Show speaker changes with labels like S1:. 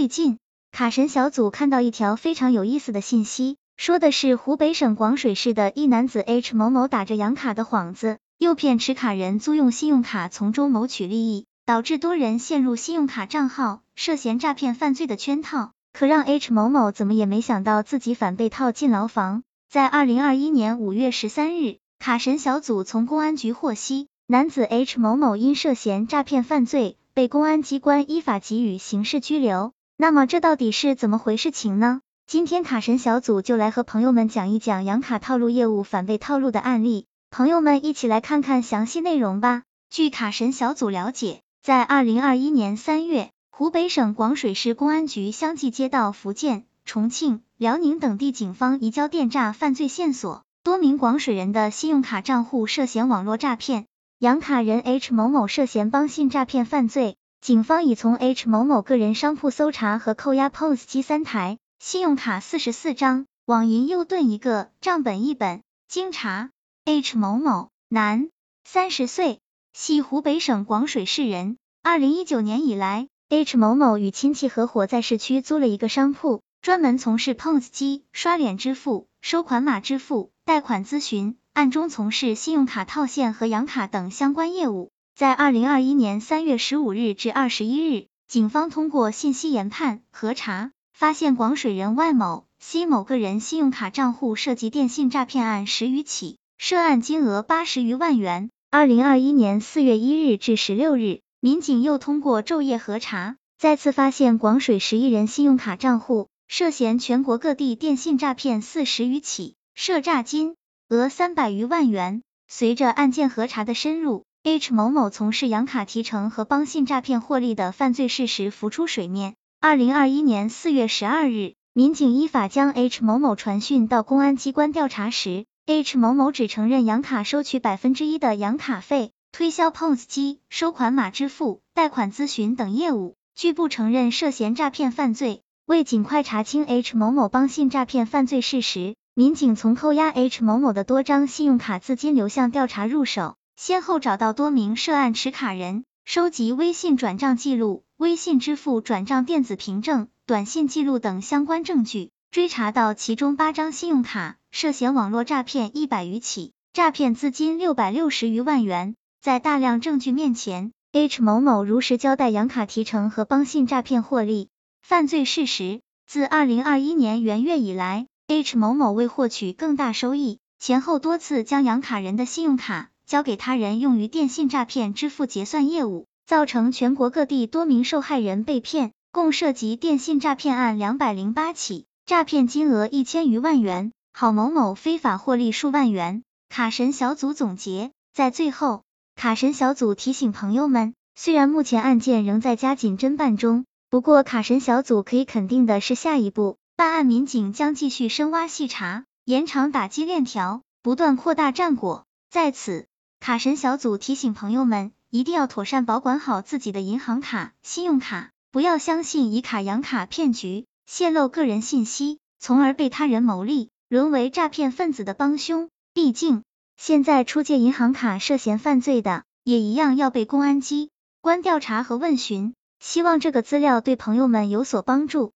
S1: 最近，卡神小组看到一条非常有意思的信息，说的是湖北省广水市的一男子 H 某某打着养卡的幌子，诱骗持卡人租用信用卡从中谋取利益，导致多人陷入信用卡账号涉嫌诈骗犯罪的圈套。可让 H 某某怎么也没想到自己反被套进牢房。在二零二一年五月十三日，卡神小组从公安局获悉，男子 H 某某因涉嫌诈骗犯罪，被公安机关依法给予刑事拘留。那么这到底是怎么回事情呢？今天卡神小组就来和朋友们讲一讲养卡套路业务反被套路的案例，朋友们一起来看看详细内容吧。据卡神小组了解，在二零二一年三月。湖北省广水市公安局相继接到福建、重庆、辽宁等地警方移交电诈犯罪线索，多名广水人的信用卡账户涉嫌网络诈骗，养卡人 H 某某涉嫌帮信诈骗犯罪。警方已从 H 某某个人商铺搜查和扣押 POS 机三台、信用卡四十四张、网银右盾一个、账本一本。经查，H 某某，男，三十岁，系湖北省广水市人。二零一九年以来。H 某某与亲戚合伙在市区租了一个商铺，专门从事 POS 机、刷脸支付、收款码支付、贷款咨询，暗中从事信用卡套现和养卡等相关业务。在二零二一年三月十五日至二十一日，警方通过信息研判核查，发现广水人万某、西某个人信用卡账户涉及电信诈骗案十余起，涉案金额八十余万元。二零二一年四月一日至十六日。民警又通过昼夜核查，再次发现广水十一人信用卡账户涉嫌全国各地电信诈骗四十余起，涉诈金额三百余万元。随着案件核查的深入，H 某某从事养卡提成和帮信诈骗获利的犯罪事实浮出水面。二零二一年四月十二日，民警依法将 H 某某传讯到公安机关调查时，H 某某只承认养卡收取百分之一的养卡费。推销 POS 机、收款码支付、贷款咨询等业务，拒不承认涉嫌诈骗犯罪。为尽快查清 H 某某帮信诈骗犯罪事实，民警从扣押 H 某某的多张信用卡资金流向调查入手，先后找到多名涉案持卡人，收集微信转账记录、微信支付转账电子凭证、短信记录等相关证据，追查到其中八张信用卡涉嫌网络诈骗一百余起，诈骗资金六百六十余万元。在大量证据面前，H 某某如实交代养卡提成和帮信诈骗获利犯罪事实。自二零二一年元月以来，H 某某为获取更大收益，前后多次将养卡人的信用卡交给他人用于电信诈骗支付结算业务，造成全国各地多名受害人被骗，共涉及电信诈骗案两百零八起，诈骗金额一千余万元，郝某某非法获利数万元。卡神小组总结，在最后。卡神小组提醒朋友们，虽然目前案件仍在加紧侦办中，不过卡神小组可以肯定的是，下一步办案民警将继续深挖细查，延长打击链条，不断扩大战果。在此，卡神小组提醒朋友们，一定要妥善保管好自己的银行卡、信用卡，不要相信以卡养卡骗局，泄露个人信息，从而被他人牟利，沦为诈骗分子的帮凶。毕竟。现在出借银行卡涉嫌犯罪的，也一样要被公安机关调查和问询。希望这个资料对朋友们有所帮助。